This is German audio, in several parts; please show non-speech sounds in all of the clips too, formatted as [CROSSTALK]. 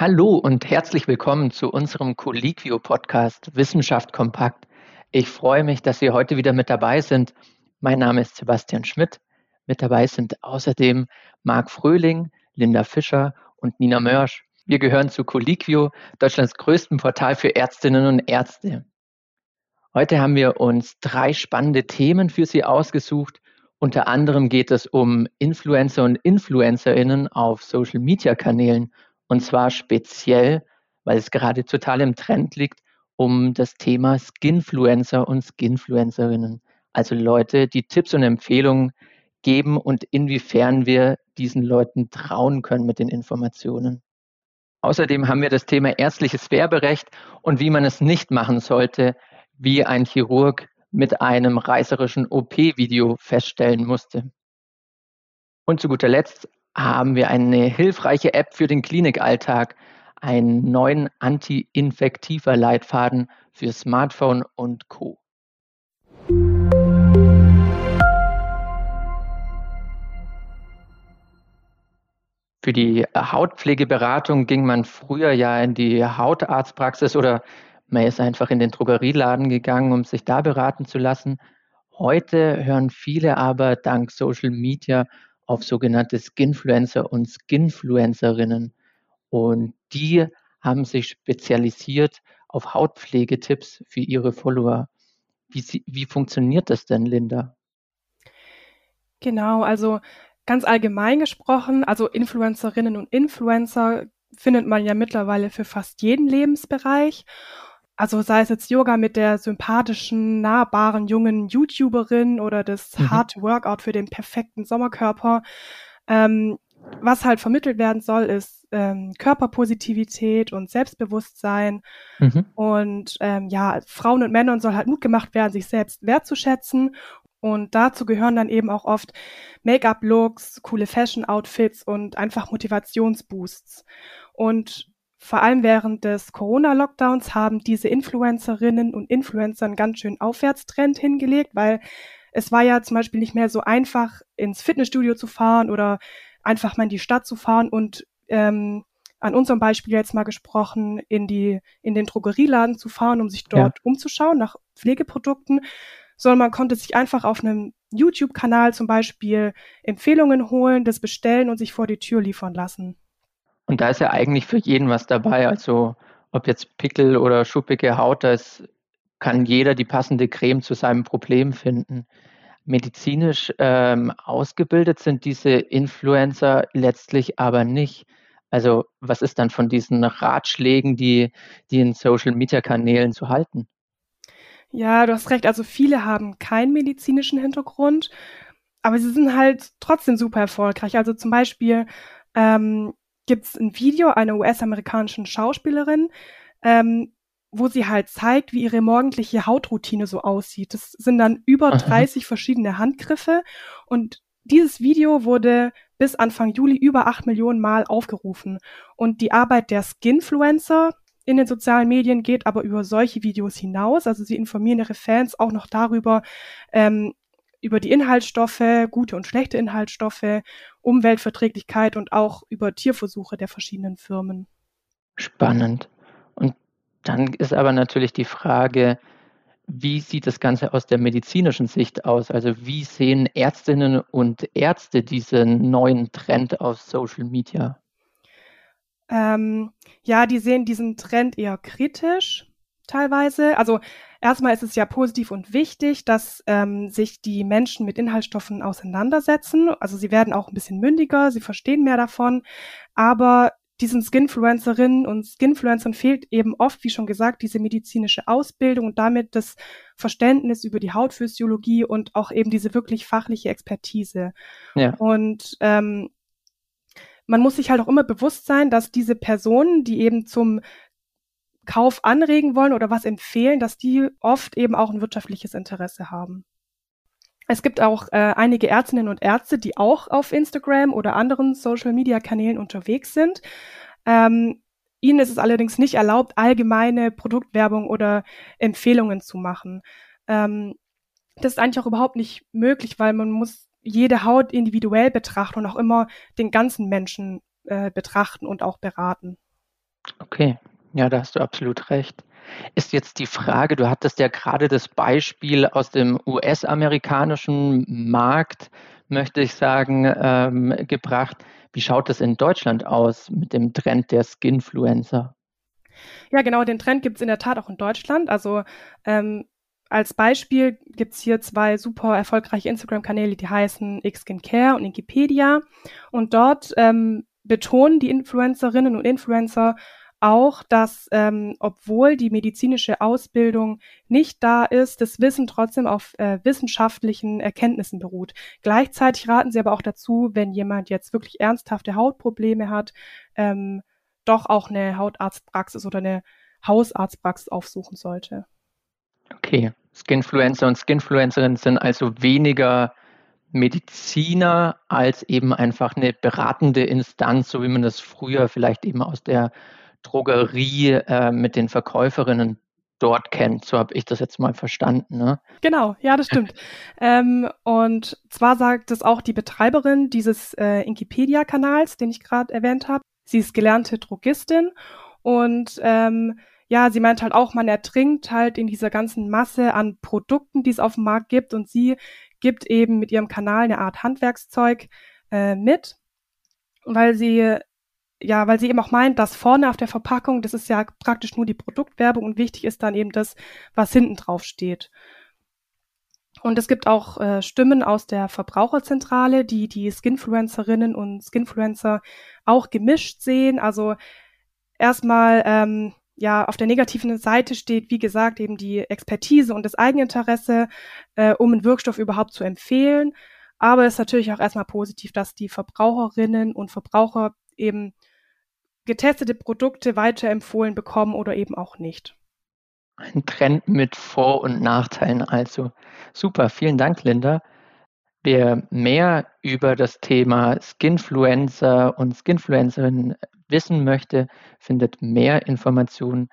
Hallo und herzlich willkommen zu unserem Colliquio-Podcast Wissenschaft kompakt. Ich freue mich, dass Sie heute wieder mit dabei sind. Mein Name ist Sebastian Schmidt. Mit dabei sind außerdem Marc Fröhling, Linda Fischer und Nina Mörsch. Wir gehören zu Colliquio, Deutschlands größten Portal für Ärztinnen und Ärzte. Heute haben wir uns drei spannende Themen für Sie ausgesucht. Unter anderem geht es um Influencer und Influencerinnen auf Social-Media-Kanälen und zwar speziell, weil es gerade total im Trend liegt, um das Thema Skinfluencer und Skinfluencerinnen. Also Leute, die Tipps und Empfehlungen geben und inwiefern wir diesen Leuten trauen können mit den Informationen. Außerdem haben wir das Thema ärztliches Werberecht und wie man es nicht machen sollte, wie ein Chirurg mit einem reißerischen OP-Video feststellen musste. Und zu guter Letzt haben wir eine hilfreiche App für den Klinikalltag, einen neuen anti-infektiver Leitfaden für Smartphone und Co. Für die Hautpflegeberatung ging man früher ja in die Hautarztpraxis oder man ist einfach in den Drogerieladen gegangen, um sich da beraten zu lassen. Heute hören viele aber dank Social Media auf sogenannte Skinfluencer und Skinfluencerinnen. Und die haben sich spezialisiert auf Hautpflegetipps für ihre Follower. Wie, wie funktioniert das denn, Linda? Genau, also ganz allgemein gesprochen, also Influencerinnen und Influencer findet man ja mittlerweile für fast jeden Lebensbereich. Also sei es jetzt Yoga mit der sympathischen, nahbaren jungen YouTuberin oder das mhm. harte Workout für den perfekten Sommerkörper. Ähm, was halt vermittelt werden soll, ist ähm, Körperpositivität und Selbstbewusstsein. Mhm. Und ähm, ja, Frauen und Männern soll halt Mut gemacht werden, sich selbst wertzuschätzen. Und dazu gehören dann eben auch oft Make-up-Looks, coole Fashion-Outfits und einfach Motivationsboosts. Und vor allem während des Corona-Lockdowns haben diese Influencerinnen und Influencer einen ganz schön Aufwärtstrend hingelegt, weil es war ja zum Beispiel nicht mehr so einfach, ins Fitnessstudio zu fahren oder einfach mal in die Stadt zu fahren und ähm, an unserem Beispiel jetzt mal gesprochen, in die, in den Drogerieladen zu fahren, um sich dort ja. umzuschauen nach Pflegeprodukten, sondern man konnte sich einfach auf einem YouTube-Kanal zum Beispiel Empfehlungen holen, das bestellen und sich vor die Tür liefern lassen. Und da ist ja eigentlich für jeden was dabei. Also ob jetzt Pickel oder schuppige Haut, da kann jeder die passende Creme zu seinem Problem finden. Medizinisch ähm, ausgebildet sind diese Influencer letztlich aber nicht. Also was ist dann von diesen Ratschlägen, die, die in Social-Media-Kanälen zu halten? Ja, du hast recht. Also viele haben keinen medizinischen Hintergrund, aber sie sind halt trotzdem super erfolgreich. Also zum Beispiel ähm, gibt es ein Video einer US-amerikanischen Schauspielerin, ähm, wo sie halt zeigt, wie ihre morgendliche Hautroutine so aussieht. Das sind dann über 30 verschiedene Handgriffe und dieses Video wurde bis Anfang Juli über 8 Millionen Mal aufgerufen. Und die Arbeit der Skinfluencer in den sozialen Medien geht aber über solche Videos hinaus. Also sie informieren ihre Fans auch noch darüber, ähm, über die Inhaltsstoffe, gute und schlechte Inhaltsstoffe, Umweltverträglichkeit und auch über Tierversuche der verschiedenen Firmen. Spannend. Und dann ist aber natürlich die Frage, wie sieht das Ganze aus der medizinischen Sicht aus? Also wie sehen Ärztinnen und Ärzte diesen neuen Trend auf Social Media? Ähm, ja, die sehen diesen Trend eher kritisch teilweise. Also erstmal ist es ja positiv und wichtig, dass ähm, sich die Menschen mit Inhaltsstoffen auseinandersetzen. Also sie werden auch ein bisschen mündiger, sie verstehen mehr davon. Aber diesen Skinfluencerinnen und Skinfluencern fehlt eben oft, wie schon gesagt, diese medizinische Ausbildung und damit das Verständnis über die Hautphysiologie und auch eben diese wirklich fachliche Expertise. Ja. Und ähm, man muss sich halt auch immer bewusst sein, dass diese Personen, die eben zum Kauf anregen wollen oder was empfehlen, dass die oft eben auch ein wirtschaftliches Interesse haben. Es gibt auch äh, einige Ärztinnen und Ärzte, die auch auf Instagram oder anderen Social-Media-Kanälen unterwegs sind. Ähm, ihnen ist es allerdings nicht erlaubt, allgemeine Produktwerbung oder Empfehlungen zu machen. Ähm, das ist eigentlich auch überhaupt nicht möglich, weil man muss jede Haut individuell betrachten und auch immer den ganzen Menschen äh, betrachten und auch beraten. Okay, ja, da hast du absolut recht. Ist jetzt die Frage, du hattest ja gerade das Beispiel aus dem US-amerikanischen Markt, möchte ich sagen, ähm, gebracht. Wie schaut es in Deutschland aus mit dem Trend der Skinfluencer? Ja, genau, den Trend gibt es in der Tat auch in Deutschland. Also ähm, als Beispiel gibt es hier zwei super erfolgreiche Instagram-Kanäle, die heißen Xskincare und Wikipedia. Und dort ähm, betonen die Influencerinnen und Influencer auch, dass ähm, obwohl die medizinische Ausbildung nicht da ist, das Wissen trotzdem auf äh, wissenschaftlichen Erkenntnissen beruht. Gleichzeitig raten sie aber auch dazu, wenn jemand jetzt wirklich ernsthafte Hautprobleme hat, ähm, doch auch eine Hautarztpraxis oder eine Hausarztpraxis aufsuchen sollte. Okay, Skinfluencer und Skinfluencerinnen sind also weniger Mediziner als eben einfach eine beratende Instanz, so wie man das früher vielleicht eben aus der Drogerie äh, mit den Verkäuferinnen dort kennt. So habe ich das jetzt mal verstanden. Ne? Genau, ja, das stimmt. [LAUGHS] ähm, und zwar sagt es auch die Betreiberin dieses äh, Wikipedia-Kanals, den ich gerade erwähnt habe. Sie ist gelernte Drogistin und ähm, ja, sie meint halt auch, man ertrinkt halt in dieser ganzen Masse an Produkten, die es auf dem Markt gibt und sie gibt eben mit ihrem Kanal eine Art Handwerkszeug äh, mit, weil sie ja, weil sie eben auch meint, dass vorne auf der Verpackung, das ist ja praktisch nur die Produktwerbung und wichtig ist dann eben das, was hinten drauf steht. Und es gibt auch äh, Stimmen aus der Verbraucherzentrale, die die Skinfluencerinnen und Skinfluencer auch gemischt sehen. Also erstmal ähm, ja auf der negativen Seite steht, wie gesagt, eben die Expertise und das Eigeninteresse, äh, um einen Wirkstoff überhaupt zu empfehlen. Aber es ist natürlich auch erstmal positiv, dass die Verbraucherinnen und Verbraucher eben getestete Produkte weiterempfohlen bekommen oder eben auch nicht. Ein Trend mit Vor- und Nachteilen also. Super, vielen Dank, Linda. Wer mehr über das Thema Skinfluencer und Skinfluencerinnen wissen möchte, findet mehr Informationen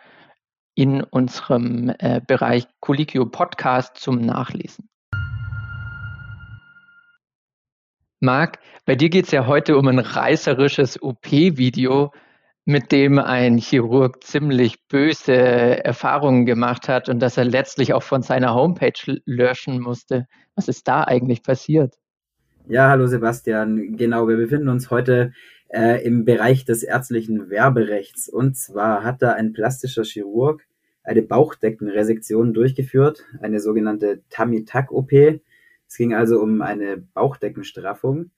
in unserem äh, Bereich Colicchio Podcast zum Nachlesen. Marc, bei dir geht es ja heute um ein reißerisches OP-Video mit dem ein Chirurg ziemlich böse Erfahrungen gemacht hat und dass er letztlich auch von seiner Homepage löschen musste. Was ist da eigentlich passiert? Ja, hallo Sebastian. Genau, wir befinden uns heute äh, im Bereich des ärztlichen Werberechts. Und zwar hat da ein plastischer Chirurg eine Bauchdeckenresektion durchgeführt, eine sogenannte Tummy-Tuck-OP. Es ging also um eine Bauchdeckenstraffung.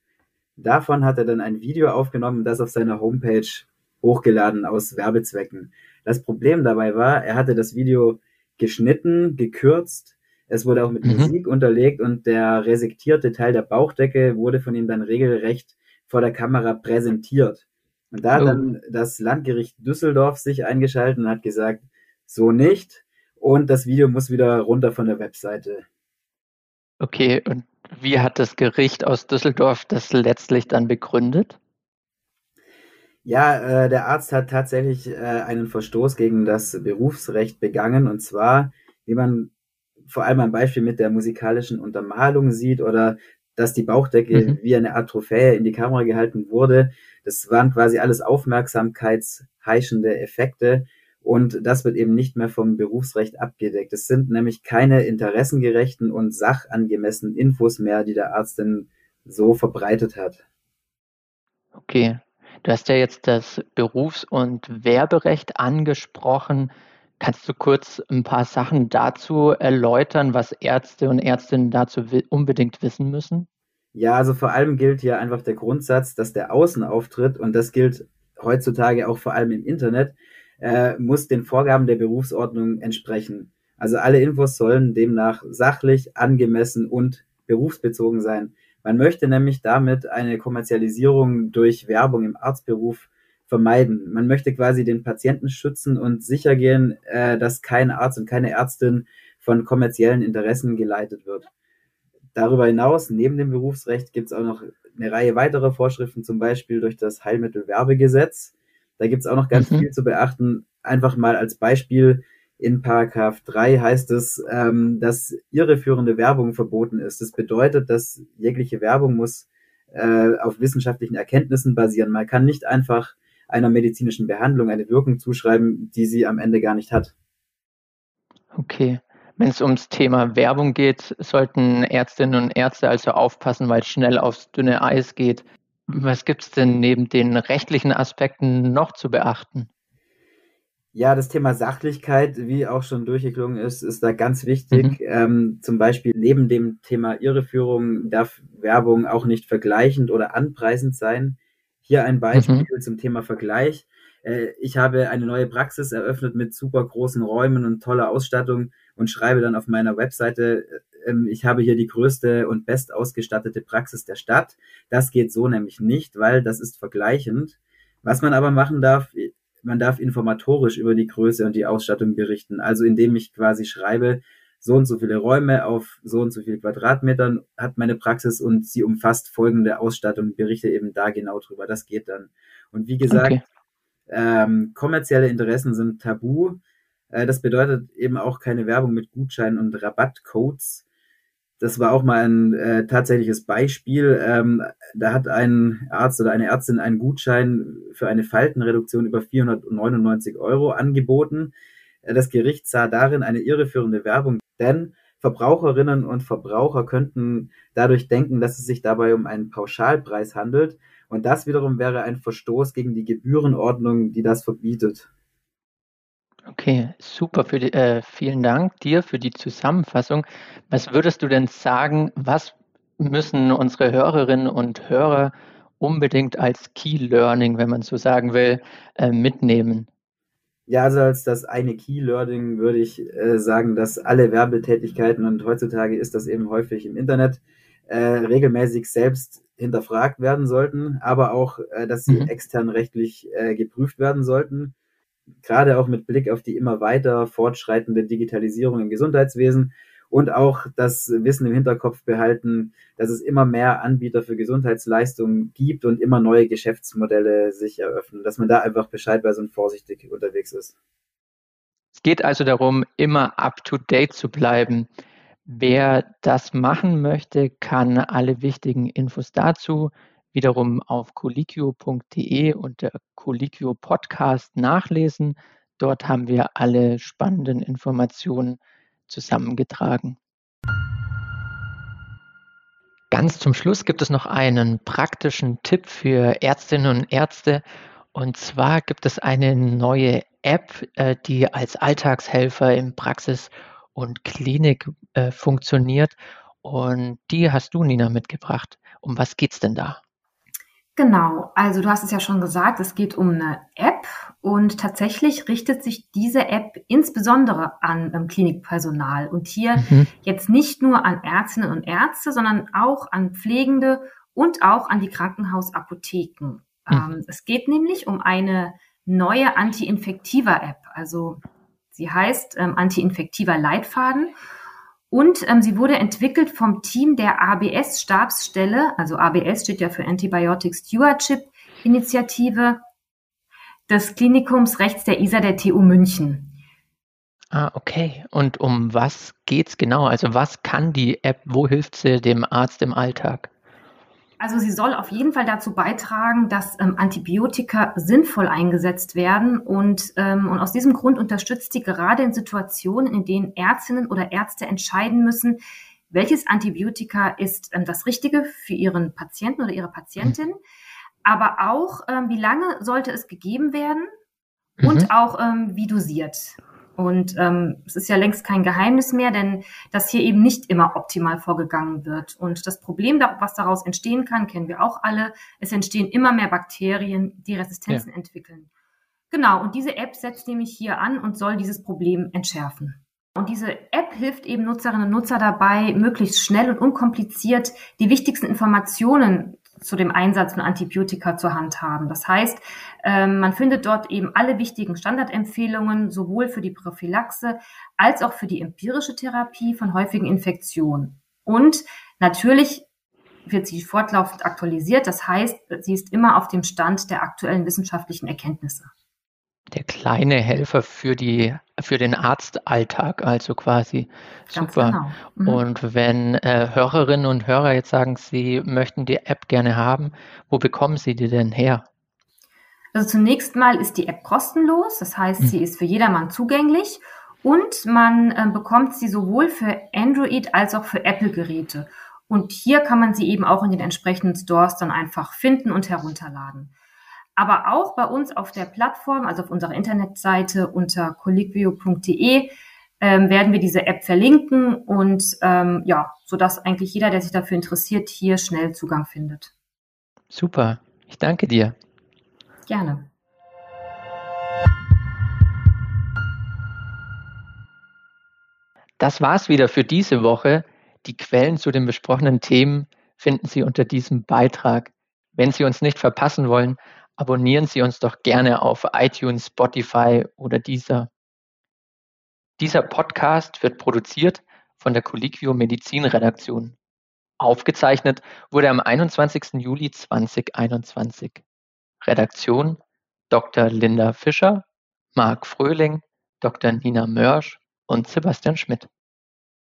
Davon hat er dann ein Video aufgenommen, das auf seiner Homepage hochgeladen aus Werbezwecken. Das Problem dabei war, er hatte das Video geschnitten, gekürzt, es wurde auch mit mhm. Musik unterlegt und der resektierte Teil der Bauchdecke wurde von ihm dann regelrecht vor der Kamera präsentiert. Und da hat oh. dann das Landgericht Düsseldorf sich eingeschaltet und hat gesagt, so nicht. Und das Video muss wieder runter von der Webseite. Okay, und wie hat das Gericht aus Düsseldorf das letztlich dann begründet? Ja, äh, der Arzt hat tatsächlich äh, einen Verstoß gegen das Berufsrecht begangen und zwar, wie man vor allem ein Beispiel mit der musikalischen Untermalung sieht oder dass die Bauchdecke mhm. wie eine Art Trophäe in die Kamera gehalten wurde. Das waren quasi alles aufmerksamkeitsheischende Effekte und das wird eben nicht mehr vom Berufsrecht abgedeckt. Es sind nämlich keine interessengerechten und sachangemessenen Infos mehr, die der Arzt denn so verbreitet hat. Okay, Du hast ja jetzt das Berufs- und Werberecht angesprochen. Kannst du kurz ein paar Sachen dazu erläutern, was Ärzte und Ärztinnen dazu unbedingt wissen müssen? Ja, also vor allem gilt hier einfach der Grundsatz, dass der Außenauftritt, und das gilt heutzutage auch vor allem im Internet, äh, muss den Vorgaben der Berufsordnung entsprechen. Also alle Infos sollen demnach sachlich, angemessen und berufsbezogen sein. Man möchte nämlich damit eine Kommerzialisierung durch Werbung im Arztberuf vermeiden. Man möchte quasi den Patienten schützen und sicher gehen, äh, dass kein Arzt und keine Ärztin von kommerziellen Interessen geleitet wird. Darüber hinaus, neben dem Berufsrecht, gibt es auch noch eine Reihe weiterer Vorschriften, zum Beispiel durch das Heilmittelwerbegesetz. Da gibt es auch noch ganz mhm. viel zu beachten. Einfach mal als Beispiel, in Paragraph 3 heißt es, ähm, dass irreführende Werbung verboten ist. Das bedeutet, dass jegliche Werbung muss äh, auf wissenschaftlichen Erkenntnissen basieren. Man kann nicht einfach einer medizinischen Behandlung eine Wirkung zuschreiben, die sie am Ende gar nicht hat. Okay. Wenn es ums Thema Werbung geht, sollten Ärztinnen und Ärzte also aufpassen, weil es schnell aufs dünne Eis geht. Was gibt es denn neben den rechtlichen Aspekten noch zu beachten? Ja, das Thema Sachlichkeit, wie auch schon durchgeklungen ist, ist da ganz wichtig. Mhm. Ähm, zum Beispiel neben dem Thema Irreführung darf Werbung auch nicht vergleichend oder anpreisend sein. Hier ein Beispiel mhm. zum Thema Vergleich. Äh, ich habe eine neue Praxis eröffnet mit super großen Räumen und toller Ausstattung und schreibe dann auf meiner Webseite, äh, ähm, ich habe hier die größte und best ausgestattete Praxis der Stadt. Das geht so nämlich nicht, weil das ist vergleichend. Was man aber machen darf, man darf informatorisch über die Größe und die Ausstattung berichten. Also indem ich quasi schreibe, so und so viele Räume auf so und so viele Quadratmetern hat meine Praxis und sie umfasst folgende Ausstattung, berichte eben da genau drüber. Das geht dann. Und wie gesagt, okay. ähm, kommerzielle Interessen sind tabu. Äh, das bedeutet eben auch keine Werbung mit Gutscheinen und Rabattcodes das war auch mal ein äh, tatsächliches Beispiel. Ähm, da hat ein Arzt oder eine Ärztin einen Gutschein für eine Faltenreduktion über 499 Euro angeboten. Äh, das Gericht sah darin eine irreführende Werbung, denn Verbraucherinnen und Verbraucher könnten dadurch denken, dass es sich dabei um einen Pauschalpreis handelt. Und das wiederum wäre ein Verstoß gegen die Gebührenordnung, die das verbietet. Okay, super. Für die, äh, vielen Dank dir für die Zusammenfassung. Was würdest du denn sagen, was müssen unsere Hörerinnen und Hörer unbedingt als Key Learning, wenn man so sagen will, äh, mitnehmen? Ja, also als das eine Key Learning würde ich äh, sagen, dass alle Werbetätigkeiten und heutzutage ist das eben häufig im Internet äh, regelmäßig selbst hinterfragt werden sollten, aber auch, äh, dass sie mhm. extern rechtlich äh, geprüft werden sollten gerade auch mit Blick auf die immer weiter fortschreitende Digitalisierung im Gesundheitswesen und auch das Wissen im Hinterkopf behalten, dass es immer mehr Anbieter für Gesundheitsleistungen gibt und immer neue Geschäftsmodelle sich eröffnen, dass man da einfach Bescheid weiß und vorsichtig unterwegs ist. Es geht also darum, immer up-to-date zu bleiben. Wer das machen möchte, kann alle wichtigen Infos dazu wiederum auf colliquio.de unter Colliquio Podcast nachlesen. Dort haben wir alle spannenden Informationen zusammengetragen. Ganz zum Schluss gibt es noch einen praktischen Tipp für Ärztinnen und Ärzte. Und zwar gibt es eine neue App, äh, die als Alltagshelfer in Praxis und Klinik äh, funktioniert. Und die hast du, Nina, mitgebracht. Um was geht es denn da? Genau, also du hast es ja schon gesagt, es geht um eine App und tatsächlich richtet sich diese App insbesondere an ähm, Klinikpersonal und hier mhm. jetzt nicht nur an Ärztinnen und Ärzte, sondern auch an Pflegende und auch an die Krankenhausapotheken. Mhm. Ähm, es geht nämlich um eine neue anti-infektiver App, also sie heißt ähm, anti-infektiver Leitfaden und ähm, sie wurde entwickelt vom Team der ABS-Stabsstelle, also ABS steht ja für Antibiotic Stewardship Initiative des Klinikums rechts der ISA der TU München. Ah, okay. Und um was geht's genau? Also was kann die App, wo hilft sie dem Arzt im Alltag? Also sie soll auf jeden Fall dazu beitragen, dass ähm, Antibiotika sinnvoll eingesetzt werden und, ähm, und aus diesem Grund unterstützt sie gerade in Situationen, in denen Ärztinnen oder Ärzte entscheiden müssen, welches Antibiotika ist ähm, das Richtige für ihren Patienten oder ihre Patientin, aber auch, ähm, wie lange sollte es gegeben werden und mhm. auch ähm, wie dosiert. Und ähm, es ist ja längst kein Geheimnis mehr, denn dass hier eben nicht immer optimal vorgegangen wird. Und das Problem, was daraus entstehen kann, kennen wir auch alle. Es entstehen immer mehr Bakterien, die Resistenzen ja. entwickeln. Genau, und diese App setzt nämlich hier an und soll dieses Problem entschärfen. Und diese App hilft eben Nutzerinnen und Nutzer dabei, möglichst schnell und unkompliziert die wichtigsten Informationen zu dem Einsatz von Antibiotika zur Hand haben. Das heißt, ähm, man findet dort eben alle wichtigen Standardempfehlungen, sowohl für die Prophylaxe als auch für die empirische Therapie von häufigen Infektionen. Und natürlich wird sie fortlaufend aktualisiert. Das heißt, sie ist immer auf dem Stand der aktuellen wissenschaftlichen Erkenntnisse der kleine Helfer für die für den Arztalltag, also quasi Ganz super. Genau. Mhm. Und wenn äh, Hörerinnen und Hörer jetzt sagen, sie möchten die App gerne haben, wo bekommen sie die denn her? Also zunächst mal ist die App kostenlos, das heißt, sie ist für jedermann zugänglich und man äh, bekommt sie sowohl für Android als auch für Apple-Geräte. Und hier kann man sie eben auch in den entsprechenden Stores dann einfach finden und herunterladen. Aber auch bei uns auf der Plattform, also auf unserer Internetseite unter colliquio.de, ähm, werden wir diese App verlinken und ähm, ja, sodass eigentlich jeder, der sich dafür interessiert, hier schnell Zugang findet. Super, ich danke dir. Gerne. Das war's wieder für diese Woche. Die Quellen zu den besprochenen Themen finden Sie unter diesem Beitrag. Wenn Sie uns nicht verpassen wollen, abonnieren Sie uns doch gerne auf iTunes, Spotify oder dieser. Dieser Podcast wird produziert von der Colliquio Medizin Redaktion. Aufgezeichnet wurde am 21. Juli 2021. Redaktion Dr. Linda Fischer, Marc Fröhling, Dr. Nina Mörsch und Sebastian Schmidt.